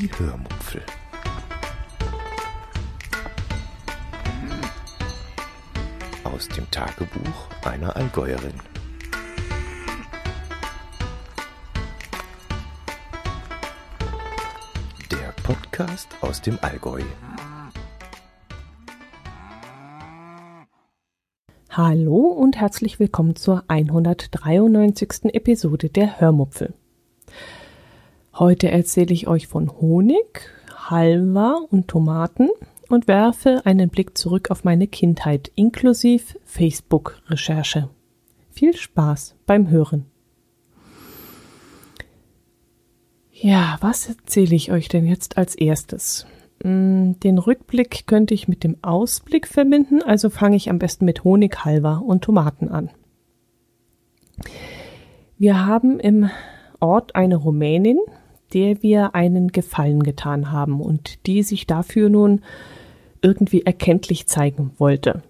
Die Hörmupfel. Aus dem Tagebuch einer Allgäuerin. Der Podcast aus dem Allgäu. Hallo und herzlich willkommen zur 193. Episode der Hörmupfel. Heute erzähle ich euch von Honig, Halva und Tomaten und werfe einen Blick zurück auf meine Kindheit inklusive Facebook-Recherche. Viel Spaß beim Hören. Ja, was erzähle ich euch denn jetzt als erstes? Mm, den Rückblick könnte ich mit dem Ausblick verbinden, also fange ich am besten mit Honig, Halva und Tomaten an. Wir haben im Ort eine Rumänin, der wir einen Gefallen getan haben und die sich dafür nun irgendwie erkenntlich zeigen wollte.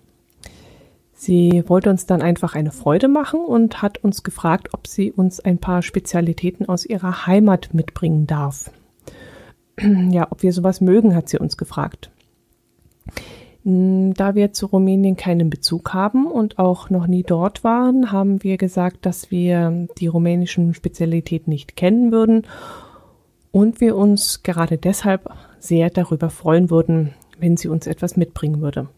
Sie wollte uns dann einfach eine Freude machen und hat uns gefragt, ob sie uns ein paar Spezialitäten aus ihrer Heimat mitbringen darf ja, ob wir sowas mögen, hat sie uns gefragt. Da wir zu Rumänien keinen Bezug haben und auch noch nie dort waren, haben wir gesagt, dass wir die rumänischen Spezialitäten nicht kennen würden und wir uns gerade deshalb sehr darüber freuen würden, wenn sie uns etwas mitbringen würde.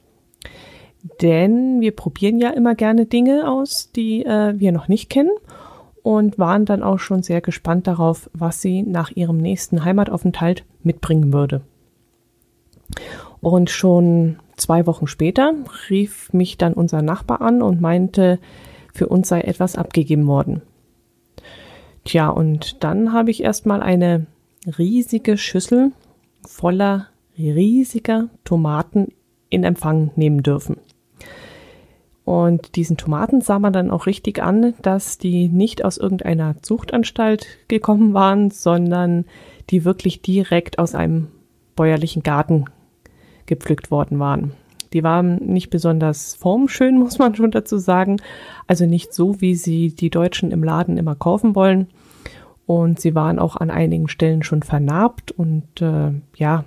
Denn wir probieren ja immer gerne Dinge aus, die äh, wir noch nicht kennen und waren dann auch schon sehr gespannt darauf, was sie nach ihrem nächsten Heimataufenthalt mitbringen würde. Und schon zwei Wochen später rief mich dann unser Nachbar an und meinte, für uns sei etwas abgegeben worden. Tja, und dann habe ich erstmal eine riesige Schüssel voller riesiger Tomaten in Empfang nehmen dürfen. Und diesen Tomaten sah man dann auch richtig an, dass die nicht aus irgendeiner Zuchtanstalt gekommen waren, sondern die wirklich direkt aus einem bäuerlichen Garten gepflückt worden waren. Die waren nicht besonders formschön, muss man schon dazu sagen. Also nicht so, wie sie die Deutschen im Laden immer kaufen wollen. Und sie waren auch an einigen Stellen schon vernarbt und äh, ja,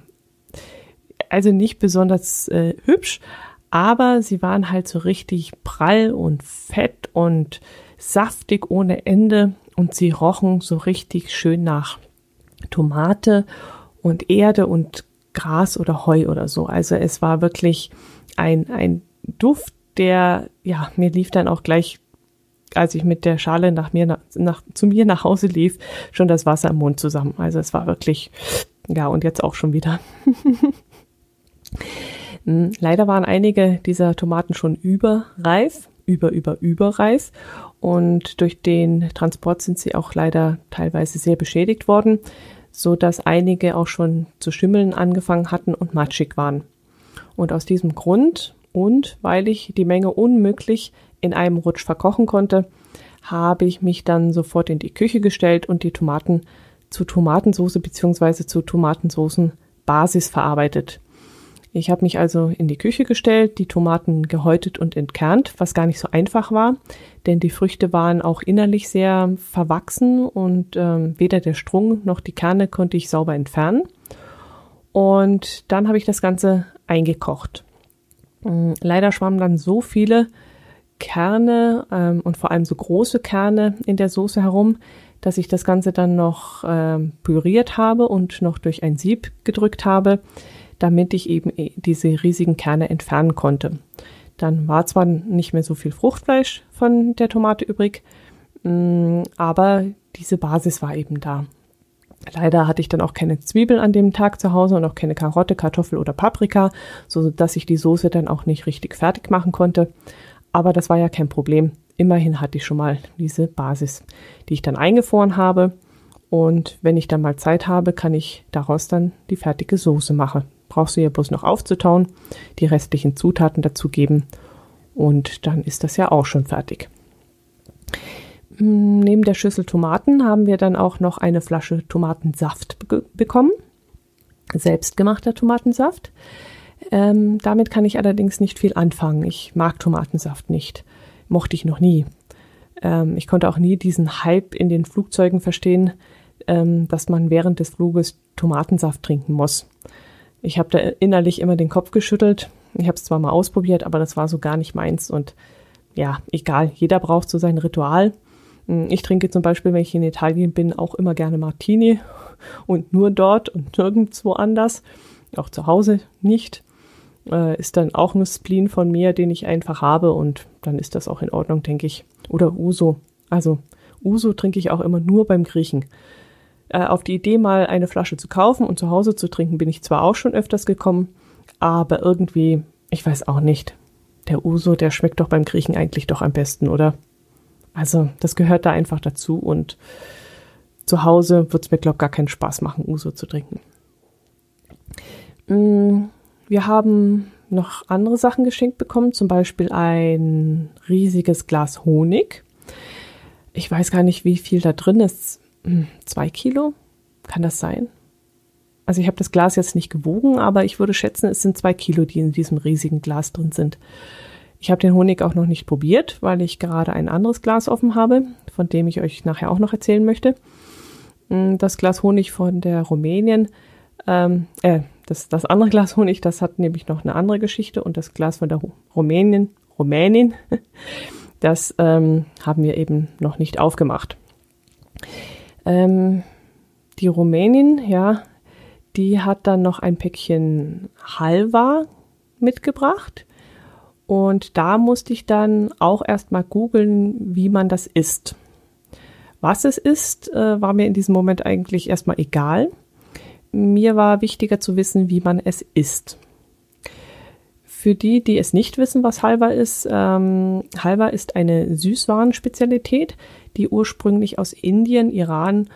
also nicht besonders äh, hübsch, aber sie waren halt so richtig prall und fett und saftig ohne Ende und sie rochen so richtig schön nach Tomate und Erde und Gras oder Heu oder so. Also es war wirklich ein, ein Duft, der, ja, mir lief dann auch gleich, als ich mit der Schale nach mir, nach, nach, zu mir nach Hause lief, schon das Wasser im Mund zusammen. Also es war wirklich, ja, und jetzt auch schon wieder. Hm, leider waren einige dieser Tomaten schon überreif, über, über, überreif. Und durch den Transport sind sie auch leider teilweise sehr beschädigt worden, so dass einige auch schon zu schimmeln angefangen hatten und matschig waren. Und aus diesem Grund und weil ich die Menge unmöglich in einem Rutsch verkochen konnte, habe ich mich dann sofort in die Küche gestellt und die Tomaten zu Tomatensauce bzw. zu Tomatensoßenbasis verarbeitet. Ich habe mich also in die Küche gestellt, die Tomaten gehäutet und entkernt, was gar nicht so einfach war, denn die Früchte waren auch innerlich sehr verwachsen und ähm, weder der Strung noch die Kerne konnte ich sauber entfernen. Und dann habe ich das Ganze eingekocht. Ähm, leider schwammen dann so viele Kerne ähm, und vor allem so große Kerne in der Soße herum, dass ich das Ganze dann noch ähm, püriert habe und noch durch ein Sieb gedrückt habe damit ich eben äh, diese riesigen Kerne entfernen konnte. Dann war zwar nicht mehr so viel Fruchtfleisch von der Tomate übrig, mm, aber diese Basis war eben da. Leider hatte ich dann auch keine Zwiebeln an dem Tag zu Hause und auch keine Karotte, Kartoffel oder Paprika, so dass ich die Soße dann auch nicht richtig fertig machen konnte. Aber das war ja kein Problem. Immerhin hatte ich schon mal diese Basis, die ich dann eingefroren habe. Und wenn ich dann mal Zeit habe, kann ich daraus dann die fertige Soße machen brauchst du ja bloß noch aufzutauen, die restlichen Zutaten dazugeben und dann ist das ja auch schon fertig. Mm, neben der Schüssel Tomaten haben wir dann auch noch eine Flasche Tomatensaft be bekommen. Selbstgemachter Tomatensaft. Ähm, damit kann ich allerdings nicht viel anfangen. Ich mag Tomatensaft nicht. Mochte ich noch nie. Ähm, ich konnte auch nie diesen Hype in den Flugzeugen verstehen, ähm, dass man während des Fluges Tomatensaft trinken muss. Ich habe da innerlich immer den Kopf geschüttelt. Ich habe es zwar mal ausprobiert, aber das war so gar nicht meins. Und ja, egal, jeder braucht so sein Ritual. Hm, ich trinke zum Beispiel, wenn ich in Italien bin, auch immer gerne Martini und nur dort und nirgendwo anders. Auch zu Hause nicht. Äh, ist dann auch ein Spleen von mir, den ich einfach habe und dann ist das auch in Ordnung, denke ich. Oder Uso. Also Uso trinke ich auch immer nur beim Griechen. Äh, auf die Idee, mal eine Flasche zu kaufen und zu Hause zu trinken, bin ich zwar auch schon öfters gekommen, aber irgendwie, ich weiß auch nicht. Der Uso, der schmeckt doch beim Griechen eigentlich doch am besten, oder? Also, das gehört da einfach dazu und zu Hause wird es mir, glaube ich, gar keinen Spaß machen, Uso zu trinken. Mm, wir haben noch andere Sachen geschenkt bekommen, zum Beispiel ein riesiges Glas Honig. Ich weiß gar nicht, wie viel da drin ist. Hm, zwei Kilo? Kann das sein? Also ich habe das Glas jetzt nicht gewogen, aber ich würde schätzen, es sind zwei Kilo, die in diesem riesigen Glas drin sind. Ich habe den Honig auch noch nicht probiert, weil ich gerade ein anderes Glas offen habe, von dem ich euch nachher auch noch erzählen möchte. Hm, das Glas Honig von der Rumänien, ähm, äh, das, das andere Glas Honig, das hat nämlich noch eine andere Geschichte und das Glas von der Rumänien, Rumänien, das ähm, haben wir eben noch nicht aufgemacht. Ähm, die Rumänin, ja, die hat dann noch ein Päckchen Halva mitgebracht. Und da musste ich dann auch erstmal googeln, wie man das isst. Was es ist, äh, war mir in diesem Moment eigentlich erstmal egal. Mir war wichtiger zu wissen, wie man es isst. Für die, die es nicht wissen, was Halva ist, ähm, Halva ist eine Süßwarenspezialität, die ursprünglich aus Indien, Iran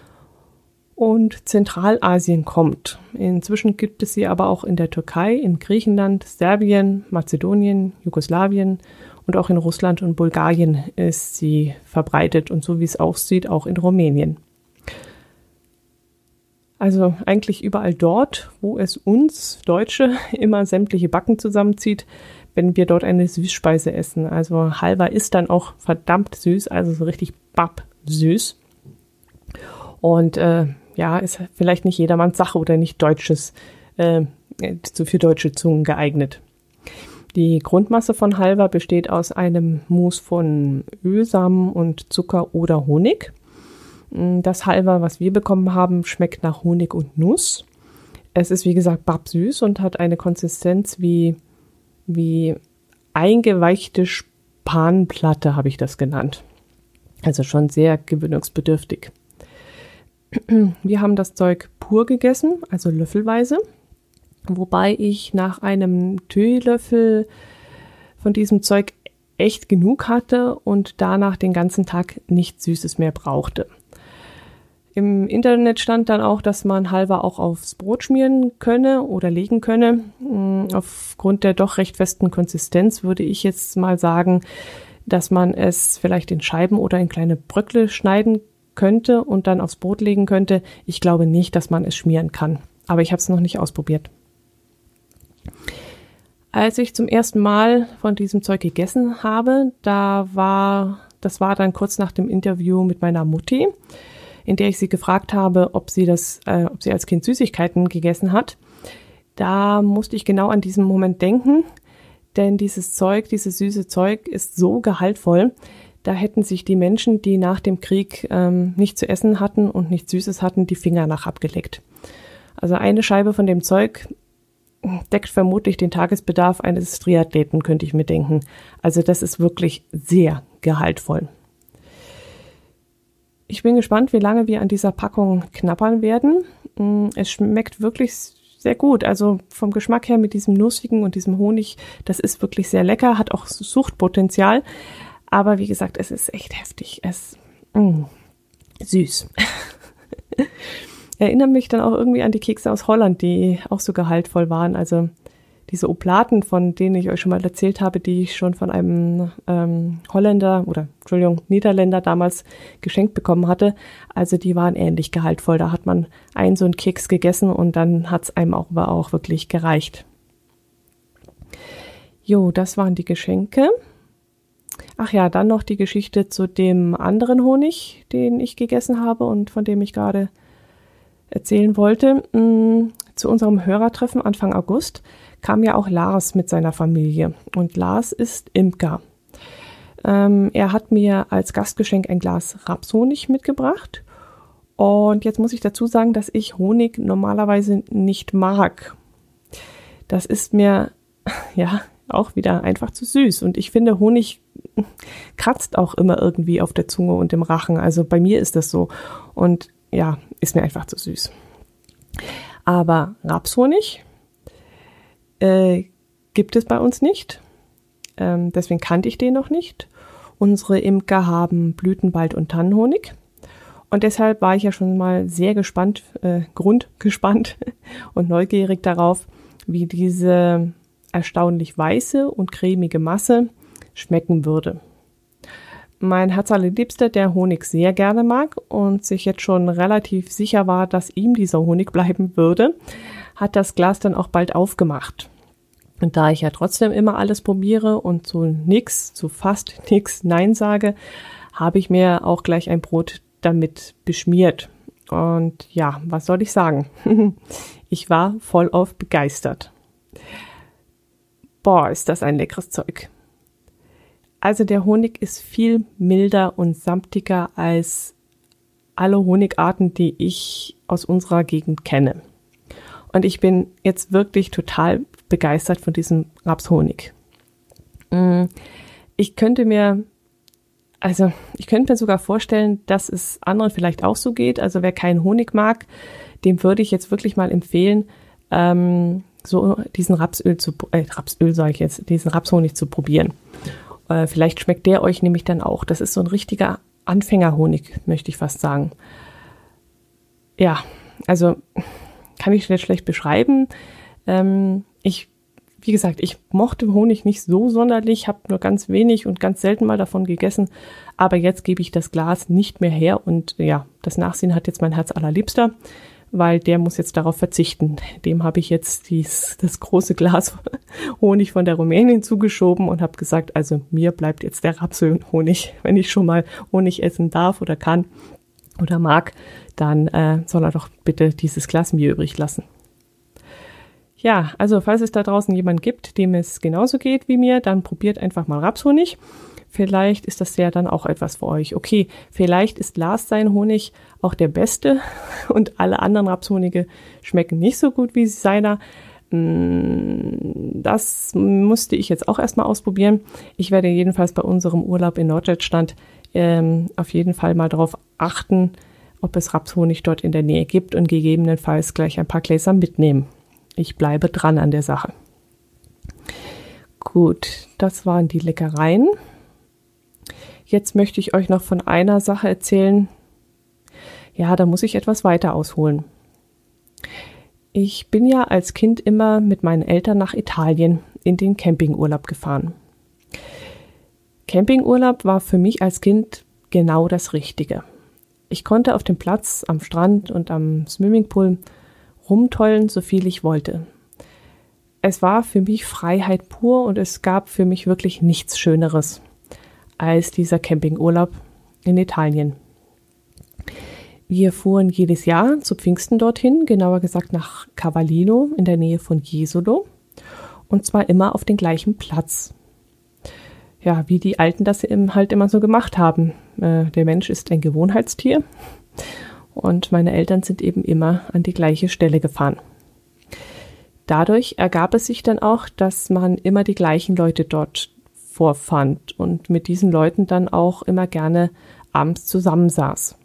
und Zentralasien kommt. Inzwischen gibt es sie aber auch in der Türkei, in Griechenland, Serbien, Mazedonien, Jugoslawien und auch in Russland und Bulgarien ist sie verbreitet und so wie es aussieht, auch in Rumänien. Also eigentlich überall dort, wo es uns Deutsche immer sämtliche Backen zusammenzieht, wenn wir dort eine Süßspeise essen. Also Halva ist dann auch verdammt süß, also so richtig bapp süß. Und äh, ja, ist vielleicht nicht jedermanns Sache oder nicht deutsches, äh, für deutsche Zungen geeignet. Die Grundmasse von Halva besteht aus einem Mus von Ölsamen und Zucker oder Honig. Mm, das Halva, was wir bekommen haben, schmeckt nach Honig und Nuss. Es ist wie gesagt babsüß und hat eine Konsistenz wie, wie eingeweichte Spanplatte, habe ich das genannt. Also schon sehr gewöhnungsbedürftig. Wir haben das Zeug pur gegessen, also löffelweise, wobei ich nach einem Teelöffel von diesem Zeug echt genug hatte und danach den ganzen Tag nichts Süßes mehr brauchte. Im Internet stand dann auch, dass man halber auch aufs Brot schmieren könne oder legen könne. Mm, aufgrund der doch recht festen Konsistenz würde ich jetzt mal sagen, dass man es vielleicht in Scheiben oder in kleine Bröckle schneiden könnte und dann aufs Brot legen könnte. Ich glaube nicht, dass man es schmieren kann. Aber ich habe es noch nicht ausprobiert. Als ich zum ersten Mal von diesem Zeug gegessen habe, da war, das war dann kurz nach dem Interview mit meiner Mutti in der ich sie gefragt habe, ob sie das, äh, ob sie als Kind Süßigkeiten gegessen hat. Da musste ich genau an diesen Moment denken, denn dieses Zeug, dieses süße Zeug ist so gehaltvoll. Da hätten sich die Menschen, die nach dem Krieg ähm, nicht zu essen hatten und nichts Süßes hatten, die Finger nach abgeleckt. Also eine Scheibe von dem Zeug deckt vermutlich den Tagesbedarf eines Triathleten, könnte ich mir denken. Also das ist wirklich sehr gehaltvoll. Ich bin gespannt, wie lange wir an dieser Packung knappern werden. Mm, es schmeckt wirklich sehr gut. Also vom Geschmack her mit diesem Nussigen und diesem Honig, das ist wirklich sehr lecker, hat auch Suchtpotenzial. Aber wie gesagt, es ist echt heftig. Es mm, süß. Erinnert mich dann auch irgendwie an die Kekse aus Holland, die auch so gehaltvoll waren. Also diese Oplaten, von denen ich euch schon mal erzählt habe, die ich schon von einem ähm, Holländer oder Entschuldigung, Niederländer damals geschenkt bekommen hatte. Also die waren ähnlich gehaltvoll. Da hat man einen so einen Keks gegessen und dann hat es einem auch, aber auch wirklich gereicht. Jo, das waren die Geschenke. Ach ja, dann noch die Geschichte zu dem anderen Honig, den ich gegessen habe und von dem ich gerade erzählen wollte. Mm, zu unserem Hörertreffen Anfang August kam ja auch Lars mit seiner Familie. Und Lars ist Imker. Ähm, er hat mir als Gastgeschenk ein Glas Rapshonig mitgebracht. Und jetzt muss ich dazu sagen, dass ich Honig normalerweise nicht mag. Das ist mir, ja, auch wieder einfach zu süß. Und ich finde, Honig kratzt auch immer irgendwie auf der Zunge und im Rachen. Also bei mir ist das so. Und ja, ist mir einfach zu süß. Aber Rapshonig äh, gibt es bei uns nicht. Ähm, deswegen kannte ich den noch nicht. Unsere Imker haben Blütenwald und Tannenhonig. Und deshalb war ich ja schon mal sehr gespannt, äh, grundgespannt und neugierig darauf, wie diese erstaunlich weiße und cremige Masse schmecken würde. Mein Herz allerliebster, der Honig sehr gerne mag und sich jetzt schon relativ sicher war, dass ihm dieser Honig bleiben würde, hat das Glas dann auch bald aufgemacht. Und da ich ja trotzdem immer alles probiere und zu nix, zu fast nix Nein sage, habe ich mir auch gleich ein Brot damit beschmiert. Und ja, was soll ich sagen? ich war voll auf begeistert. Boah, ist das ein leckeres Zeug. Also der Honig ist viel milder und samtiger als alle Honigarten, die ich aus unserer Gegend kenne. Und ich bin jetzt wirklich total begeistert von diesem Rapshonig. Mm, ich könnte mir, also ich könnte mir sogar vorstellen, dass es anderen vielleicht auch so geht. Also wer keinen Honig mag, dem würde ich jetzt wirklich mal empfehlen, ähm, so diesen Rapsöl zu, äh, Rapsöl sage ich jetzt, diesen Rapshonig zu probieren. Äh, vielleicht schmeckt der euch nämlich dann auch. Das ist so ein richtiger Anfängerhonig, möchte ich fast sagen. Ja, also kann ich jetzt schlecht beschreiben. Ähm, ich, wie gesagt, ich mochte Honig nicht so sonderlich, habe nur ganz wenig und ganz selten mal davon gegessen. Aber jetzt gebe ich das Glas nicht mehr her und ja, das Nachsehen hat jetzt mein Herz allerliebster weil der muss jetzt darauf verzichten. Dem habe ich jetzt dies, das große Glas Honig von der Rumänin zugeschoben und habe gesagt, also mir bleibt jetzt der Rapsöl-Honig. Wenn ich schon mal Honig essen darf oder kann oder mag, dann äh, soll er doch bitte dieses Glas mir übrig lassen. Ja, also falls es da draußen jemand gibt, dem es genauso geht wie mir, dann probiert einfach mal Rapshonig. Vielleicht ist das ja dann auch etwas für euch. Okay, vielleicht ist Lars sein Honig auch der beste und alle anderen Rapshonige schmecken nicht so gut wie seiner. Mm, das musste ich jetzt auch erstmal ausprobieren. Ich werde jedenfalls bei unserem Urlaub in Norddeutschland ähm, auf jeden Fall mal darauf achten, ob es Rapshonig dort in der Nähe gibt und gegebenenfalls gleich ein paar Gläser mitnehmen. Ich bleibe dran an der Sache. Gut, das waren die Leckereien. Jetzt möchte ich euch noch von einer Sache erzählen. Ja, da muss ich etwas weiter ausholen. Ich bin ja als Kind immer mit meinen Eltern nach Italien in den Campingurlaub gefahren. Campingurlaub war für mich als Kind genau das Richtige. Ich konnte auf dem Platz, am Strand und am Swimmingpool rumtollen, so viel ich wollte. Es war für mich Freiheit pur und es gab für mich wirklich nichts Schöneres als dieser Campingurlaub in Italien. Wir fuhren jedes Jahr zu Pfingsten dorthin, genauer gesagt nach Cavallino in der Nähe von Jesolo und zwar immer auf den gleichen Platz. Ja, wie die Alten das halt immer so gemacht haben. Äh, der Mensch ist ein Gewohnheitstier und meine Eltern sind eben immer an die gleiche Stelle gefahren. Dadurch ergab es sich dann auch, dass man immer die gleichen Leute dort vorfand und mit diesen Leuten dann auch immer gerne abends zusammensaß.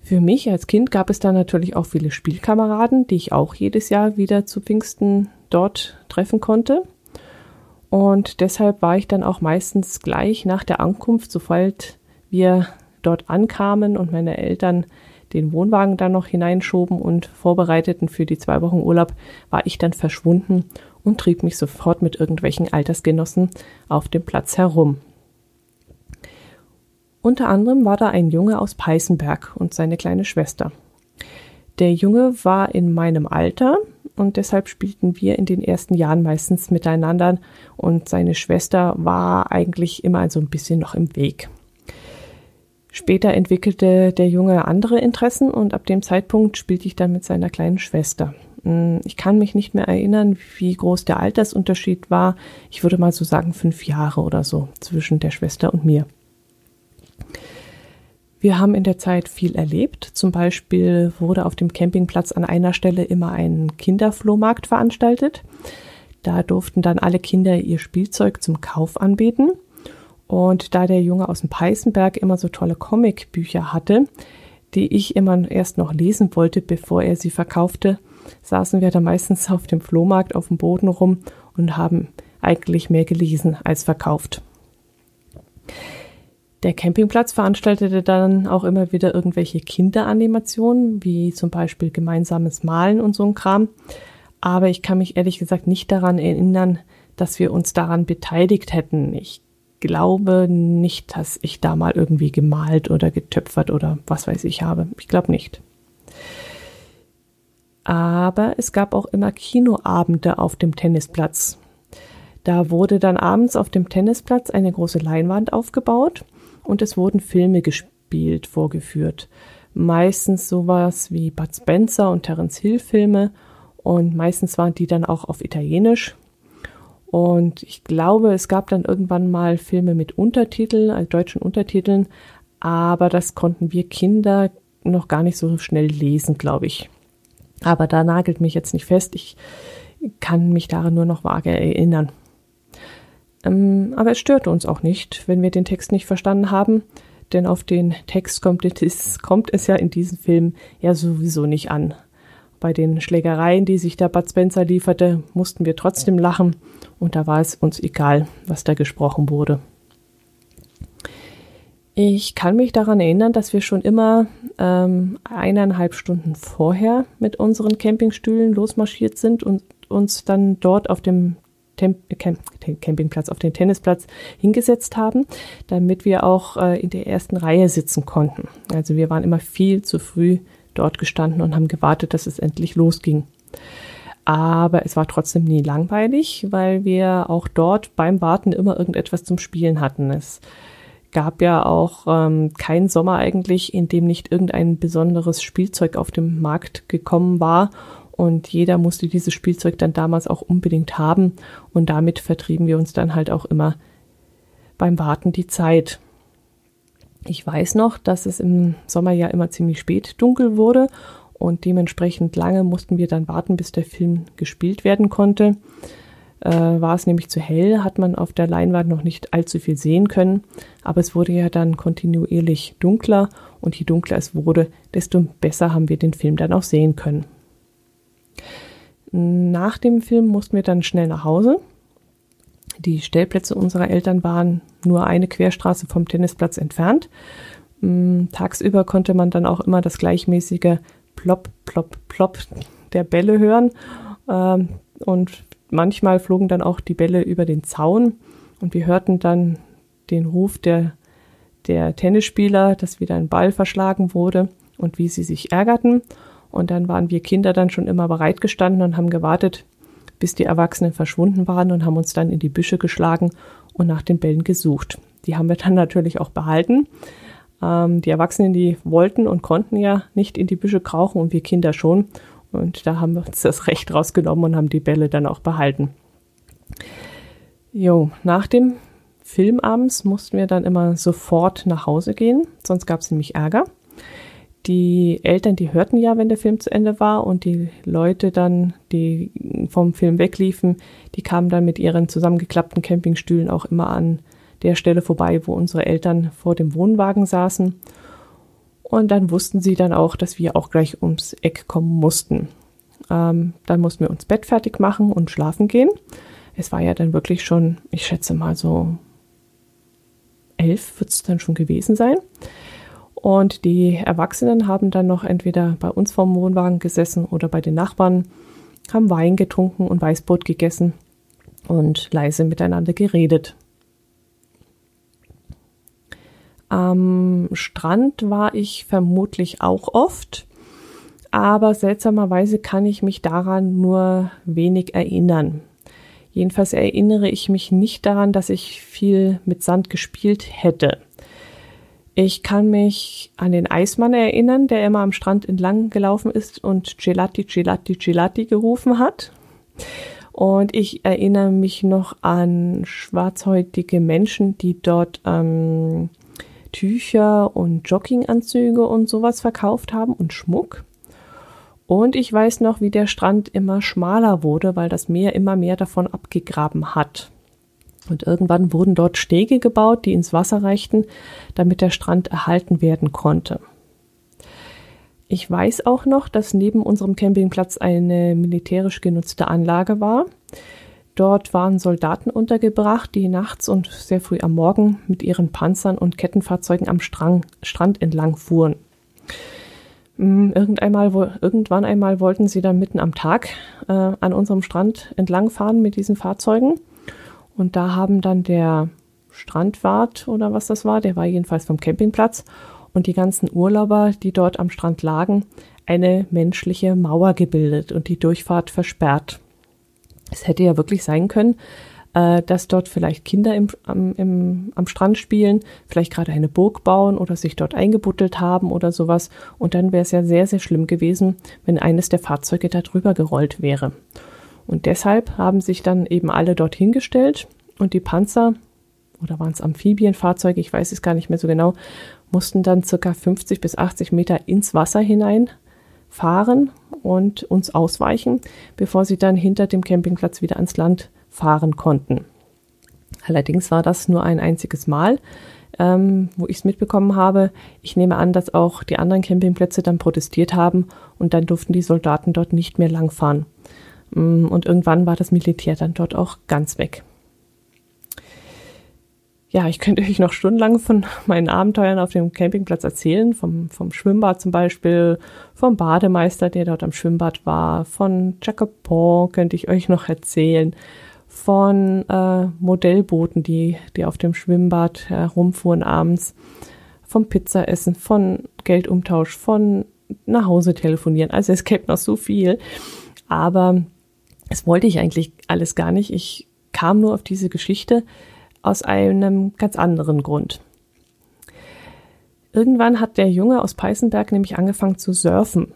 Für mich als Kind gab es da natürlich auch viele Spielkameraden, die ich auch jedes Jahr wieder zu Pfingsten dort treffen konnte. Und deshalb war ich dann auch meistens gleich nach der Ankunft, sobald wir dort ankamen und meine Eltern den Wohnwagen dann noch hineinschoben und vorbereiteten für die zwei Wochen Urlaub, war ich dann verschwunden und trieb mich sofort mit irgendwelchen Altersgenossen auf dem Platz herum. Unter anderem war da ein Junge aus Peißenberg und seine kleine Schwester. Der Junge war in meinem Alter und deshalb spielten wir in den ersten Jahren meistens miteinander und seine Schwester war eigentlich immer so ein bisschen noch im Weg. Später entwickelte der Junge andere Interessen und ab dem Zeitpunkt spielte ich dann mit seiner kleinen Schwester. Hm, ich kann mich nicht mehr erinnern, wie groß der Altersunterschied war. Ich würde mal so sagen fünf Jahre oder so zwischen der Schwester und mir. Wir haben in der Zeit viel erlebt. Zum Beispiel wurde auf dem Campingplatz an einer Stelle immer ein Kinderflohmarkt veranstaltet. Da durften dann alle Kinder ihr Spielzeug zum Kauf anbieten. Und da der Junge aus dem Peißenberg immer so tolle Comicbücher hatte, die ich immer erst noch lesen wollte, bevor er sie verkaufte, saßen wir da meistens auf dem Flohmarkt auf dem Boden rum und haben eigentlich mehr gelesen als verkauft. Der Campingplatz veranstaltete dann auch immer wieder irgendwelche Kinderanimationen, wie zum Beispiel gemeinsames Malen und so ein Kram. Aber ich kann mich ehrlich gesagt nicht daran erinnern, dass wir uns daran beteiligt hätten. Ich glaube nicht, dass ich da mal irgendwie gemalt oder getöpfert oder was weiß ich habe. Ich glaube nicht. Aber es gab auch immer Kinoabende auf dem Tennisplatz. Da wurde dann abends auf dem Tennisplatz eine große Leinwand aufgebaut und es wurden Filme gespielt, vorgeführt. Meistens sowas wie Bud Spencer und Terence Hill Filme und meistens waren die dann auch auf Italienisch. Und ich glaube, es gab dann irgendwann mal Filme mit Untertiteln, also deutschen Untertiteln, aber das konnten wir Kinder noch gar nicht so schnell lesen, glaube ich. Aber da nagelt mich jetzt nicht fest. Ich kann mich daran nur noch vage erinnern. Ähm, aber es störte uns auch nicht, wenn wir den Text nicht verstanden haben, denn auf den Text kommt es, kommt es ja in diesem Film ja sowieso nicht an. Bei den Schlägereien, die sich der Bud Spencer lieferte, mussten wir trotzdem lachen und da war es uns egal, was da gesprochen wurde. Ich kann mich daran erinnern, dass wir schon immer ähm, eineinhalb Stunden vorher mit unseren Campingstühlen losmarschiert sind und uns dann dort auf dem Temp Camp Campingplatz, auf den Tennisplatz hingesetzt haben, damit wir auch äh, in der ersten Reihe sitzen konnten. Also wir waren immer viel zu früh dort gestanden und haben gewartet, dass es endlich losging. Aber es war trotzdem nie langweilig, weil wir auch dort beim Warten immer irgendetwas zum Spielen hatten. Es gab ja auch ähm, keinen Sommer eigentlich, in dem nicht irgendein besonderes Spielzeug auf dem Markt gekommen war und jeder musste dieses Spielzeug dann damals auch unbedingt haben. Und damit vertrieben wir uns dann halt auch immer beim Warten die Zeit. Ich weiß noch, dass es im Sommer ja immer ziemlich spät dunkel wurde und dementsprechend lange mussten wir dann warten, bis der Film gespielt werden konnte. Äh, war es nämlich zu hell, hat man auf der Leinwand noch nicht allzu viel sehen können, aber es wurde ja dann kontinuierlich dunkler und je dunkler es wurde, desto besser haben wir den Film dann auch sehen können. Nach dem Film mussten wir dann schnell nach Hause. Die Stellplätze unserer Eltern waren nur eine Querstraße vom Tennisplatz entfernt. Mm, tagsüber konnte man dann auch immer das gleichmäßige Plop, Plop, Plop der Bälle hören. Ähm, und manchmal flogen dann auch die Bälle über den Zaun und wir hörten dann den Ruf der, der Tennisspieler, dass wieder ein Ball verschlagen wurde und wie sie sich ärgerten. Und dann waren wir Kinder dann schon immer bereit gestanden und haben gewartet, bis die Erwachsenen verschwunden waren und haben uns dann in die Büsche geschlagen und nach den Bällen gesucht. Die haben wir dann natürlich auch behalten. Ähm, die Erwachsenen, die wollten und konnten ja nicht in die Büsche krauchen und wir Kinder schon. Und da haben wir uns das Recht rausgenommen und haben die Bälle dann auch behalten. Jo, nach dem Film abends mussten wir dann immer sofort nach Hause gehen, sonst gab es nämlich Ärger die Eltern, die hörten ja, wenn der Film zu Ende war und die Leute dann, die vom Film wegliefen, die kamen dann mit ihren zusammengeklappten Campingstühlen auch immer an der Stelle vorbei, wo unsere Eltern vor dem Wohnwagen saßen. Und dann wussten sie dann auch, dass wir auch gleich ums Eck kommen mussten. Ähm, dann mussten wir uns Bett fertig machen und schlafen gehen. Es war ja dann wirklich schon, ich schätze mal so elf wird es dann schon gewesen sein. Und die Erwachsenen haben dann noch entweder bei uns vorm Wohnwagen gesessen oder bei den Nachbarn, haben Wein getrunken und Weißbrot gegessen und leise miteinander geredet. Am Strand war ich vermutlich auch oft, aber seltsamerweise kann ich mich daran nur wenig erinnern. Jedenfalls erinnere ich mich nicht daran, dass ich viel mit Sand gespielt hätte. Ich kann mich an den Eismann erinnern, der immer am Strand entlang gelaufen ist und Gelati, Gelati, Gelati gerufen hat. Und ich erinnere mich noch an schwarzhäutige Menschen, die dort ähm, Tücher und Jogginganzüge und sowas verkauft haben und Schmuck. Und ich weiß noch, wie der Strand immer schmaler wurde, weil das Meer immer mehr davon abgegraben hat. Und irgendwann wurden dort Stege gebaut, die ins Wasser reichten, damit der Strand erhalten werden konnte. Ich weiß auch noch, dass neben unserem Campingplatz eine militärisch genutzte Anlage war. Dort waren Soldaten untergebracht, die nachts und sehr früh am Morgen mit ihren Panzern und Kettenfahrzeugen am Strang, Strand entlang fuhren. Hm, irgendeinmal, irgendwann einmal wollten sie dann mitten am Tag äh, an unserem Strand entlangfahren mit diesen Fahrzeugen. Und da haben dann der Strandwart oder was das war, der war jedenfalls vom Campingplatz und die ganzen Urlauber, die dort am Strand lagen, eine menschliche Mauer gebildet und die Durchfahrt versperrt. Es hätte ja wirklich sein können, äh, dass dort vielleicht Kinder im, am, im, am Strand spielen, vielleicht gerade eine Burg bauen oder sich dort eingebuddelt haben oder sowas. Und dann wäre es ja sehr, sehr schlimm gewesen, wenn eines der Fahrzeuge da drüber gerollt wäre. Und deshalb haben sich dann eben alle dorthin gestellt und die Panzer oder waren es Amphibienfahrzeuge, ich weiß es gar nicht mehr so genau, mussten dann circa 50 bis 80 Meter ins Wasser hinein fahren und uns ausweichen, bevor sie dann hinter dem Campingplatz wieder ans Land fahren konnten. Allerdings war das nur ein einziges Mal, ähm, wo ich es mitbekommen habe. Ich nehme an, dass auch die anderen Campingplätze dann protestiert haben und dann durften die Soldaten dort nicht mehr langfahren. Mm, und irgendwann war das Militär dann dort auch ganz weg. Ja, ich könnte euch noch stundenlang von meinen Abenteuern auf dem Campingplatz erzählen, vom, vom Schwimmbad zum Beispiel, vom Bademeister, der dort am Schwimmbad war, von Jacopon könnte ich euch noch erzählen, von äh, Modellbooten, die, die auf dem Schwimmbad herumfuhren abends, vom Pizzaessen, von Geldumtausch, von nach Hause telefonieren. Also es gibt noch so viel, aber das wollte ich eigentlich alles gar nicht. Ich kam nur auf diese Geschichte aus einem ganz anderen Grund. Irgendwann hat der Junge aus Peißenberg nämlich angefangen zu surfen.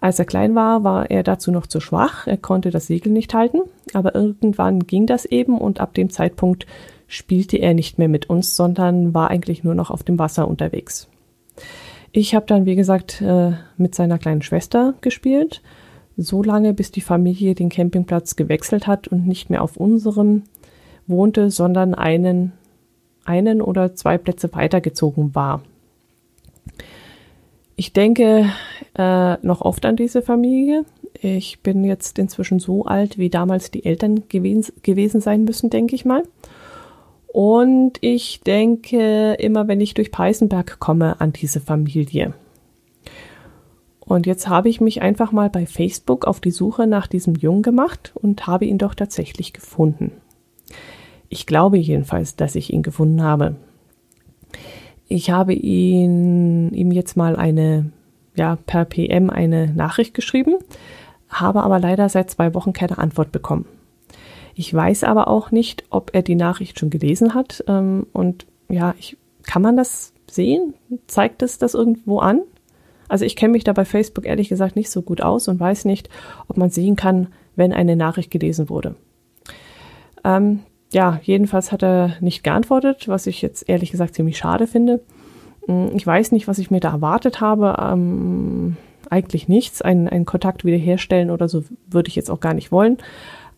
Als er klein war, war er dazu noch zu schwach, er konnte das Segel nicht halten, aber irgendwann ging das eben und ab dem Zeitpunkt spielte er nicht mehr mit uns, sondern war eigentlich nur noch auf dem Wasser unterwegs. Ich habe dann, wie gesagt, äh, mit seiner kleinen Schwester gespielt so lange, bis die Familie den Campingplatz gewechselt hat und nicht mehr auf unserem wohnte, sondern einen, einen oder zwei Plätze weitergezogen war. Ich denke äh, noch oft an diese Familie. Ich bin jetzt inzwischen so alt, wie damals die Eltern gewesen, gewesen sein müssen, denke ich mal. Und ich denke immer, wenn ich durch Peißenberg komme, an diese Familie. Und jetzt habe ich mich einfach mal bei Facebook auf die Suche nach diesem Jungen gemacht und habe ihn doch tatsächlich gefunden. Ich glaube jedenfalls, dass ich ihn gefunden habe. Ich habe ihn, ihm jetzt mal eine, ja, per PM eine Nachricht geschrieben, habe aber leider seit zwei Wochen keine Antwort bekommen. Ich weiß aber auch nicht, ob er die Nachricht schon gelesen hat. Ähm, und ja, ich, kann man das sehen? Zeigt es das irgendwo an? Also ich kenne mich da bei Facebook ehrlich gesagt nicht so gut aus und weiß nicht, ob man sehen kann, wenn eine Nachricht gelesen wurde. Ähm, ja, jedenfalls hat er nicht geantwortet, was ich jetzt ehrlich gesagt ziemlich schade finde. Hm, ich weiß nicht, was ich mir da erwartet habe. Ähm, eigentlich nichts. Einen, einen Kontakt wiederherstellen oder so würde ich jetzt auch gar nicht wollen.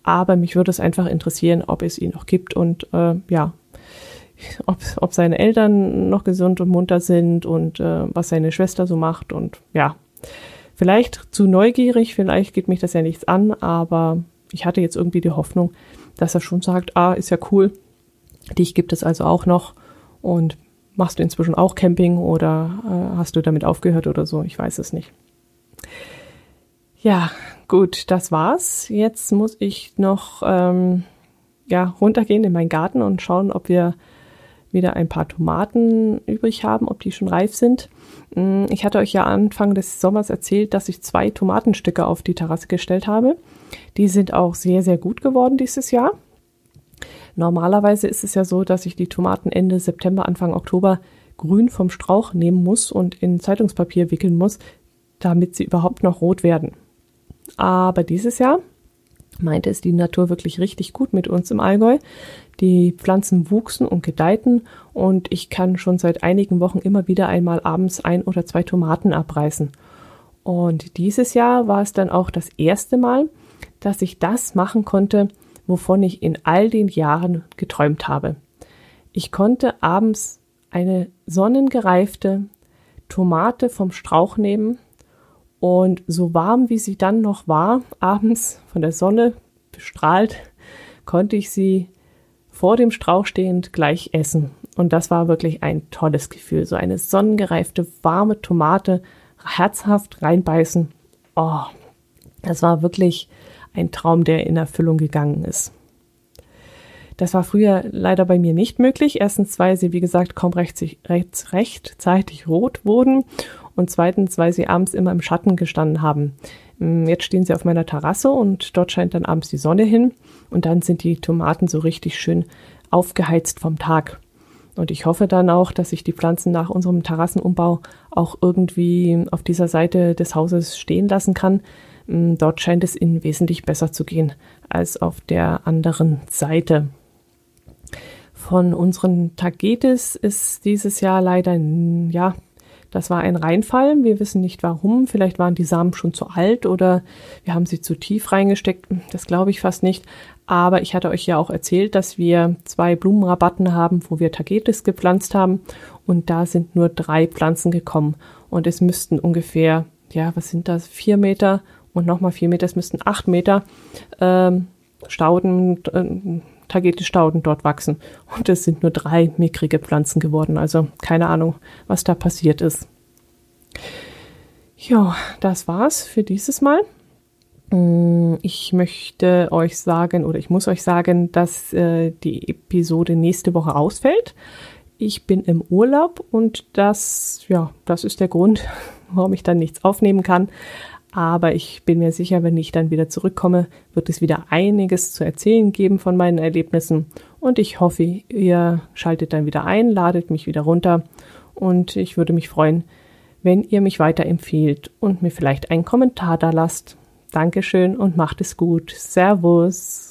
Aber mich würde es einfach interessieren, ob es ihn noch gibt und äh, ja, ob, ob seine Eltern noch gesund und munter sind und äh, was seine Schwester so macht. Und ja, vielleicht zu neugierig, vielleicht geht mich das ja nichts an, aber ich hatte jetzt irgendwie die Hoffnung, dass er schon sagt, ah, ist ja cool, dich gibt es also auch noch und machst du inzwischen auch Camping oder äh, hast du damit aufgehört oder so, ich weiß es nicht. Ja, gut, das war's. Jetzt muss ich noch ähm, ja, runtergehen in meinen Garten und schauen, ob wir wieder ein paar Tomaten übrig haben, ob die schon reif sind. Mm, ich hatte euch ja Anfang des Sommers erzählt, dass ich zwei Tomatenstücke auf die Terrasse gestellt habe. Die sind auch sehr, sehr gut geworden dieses Jahr. Normalerweise ist es ja so, dass ich die Tomaten Ende September, Anfang Oktober grün vom Strauch nehmen muss und in Zeitungspapier wickeln muss, damit sie überhaupt noch rot werden. Aber dieses Jahr meinte es die Natur wirklich richtig gut mit uns im Allgäu. Die Pflanzen wuchsen und gedeihten und ich kann schon seit einigen Wochen immer wieder einmal abends ein oder zwei Tomaten abreißen. Und dieses Jahr war es dann auch das erste Mal, dass ich das machen konnte, wovon ich in all den Jahren geträumt habe. Ich konnte abends eine sonnengereifte Tomate vom Strauch nehmen und so warm wie sie dann noch war, abends von der Sonne bestrahlt, konnte ich sie vor dem Strauch stehend gleich essen. Und das war wirklich ein tolles Gefühl. So eine sonnengereifte, warme Tomate, herzhaft reinbeißen. Oh, das war wirklich ein Traum, der in Erfüllung gegangen ist. Das war früher leider bei mir nicht möglich. Erstens, weil sie, wie gesagt, kaum recht, recht, rechtzeitig rot wurden und zweitens, weil sie abends immer im Schatten gestanden haben. Mm, jetzt stehen sie auf meiner Terrasse und dort scheint dann abends die Sonne hin und dann sind die Tomaten so richtig schön aufgeheizt vom Tag. Und ich hoffe dann auch, dass ich die Pflanzen nach unserem Terrassenumbau auch irgendwie auf dieser Seite des Hauses stehen lassen kann. Mm, dort scheint es ihnen wesentlich besser zu gehen als auf der anderen Seite. Von unseren Tagetes ist dieses Jahr leider, ja, das war ein Reinfall. Wir wissen nicht warum. Vielleicht waren die Samen schon zu alt oder wir haben sie zu tief reingesteckt. Das glaube ich fast nicht. Aber ich hatte euch ja auch erzählt, dass wir zwei Blumenrabatten haben, wo wir Tagetes gepflanzt haben. Und da sind nur drei Pflanzen gekommen. Und es müssten ungefähr, ja, was sind das? Vier Meter und nochmal vier Meter. Es müssten acht Meter ähm, Stauden, äh, Tagetes-Stauden dort wachsen. Und es sind nur drei mickrige Pflanzen geworden. Also keine Ahnung, was da passiert ist. Ja, das war's für dieses Mal. Mm, ich möchte euch sagen oder ich muss euch sagen, dass äh, die Episode nächste Woche ausfällt. Ich bin im Urlaub und das, ja, das ist der Grund, warum ich dann nichts aufnehmen kann. Aber ich bin mir sicher, wenn ich dann wieder zurückkomme, wird es wieder einiges zu erzählen geben von meinen Erlebnissen. Und ich hoffe, ihr schaltet dann wieder ein, ladet mich wieder runter. Und ich würde mich freuen, wenn ihr mich weiterempfehlt und mir vielleicht einen Kommentar da lasst. Dankeschön und macht es gut. Servus.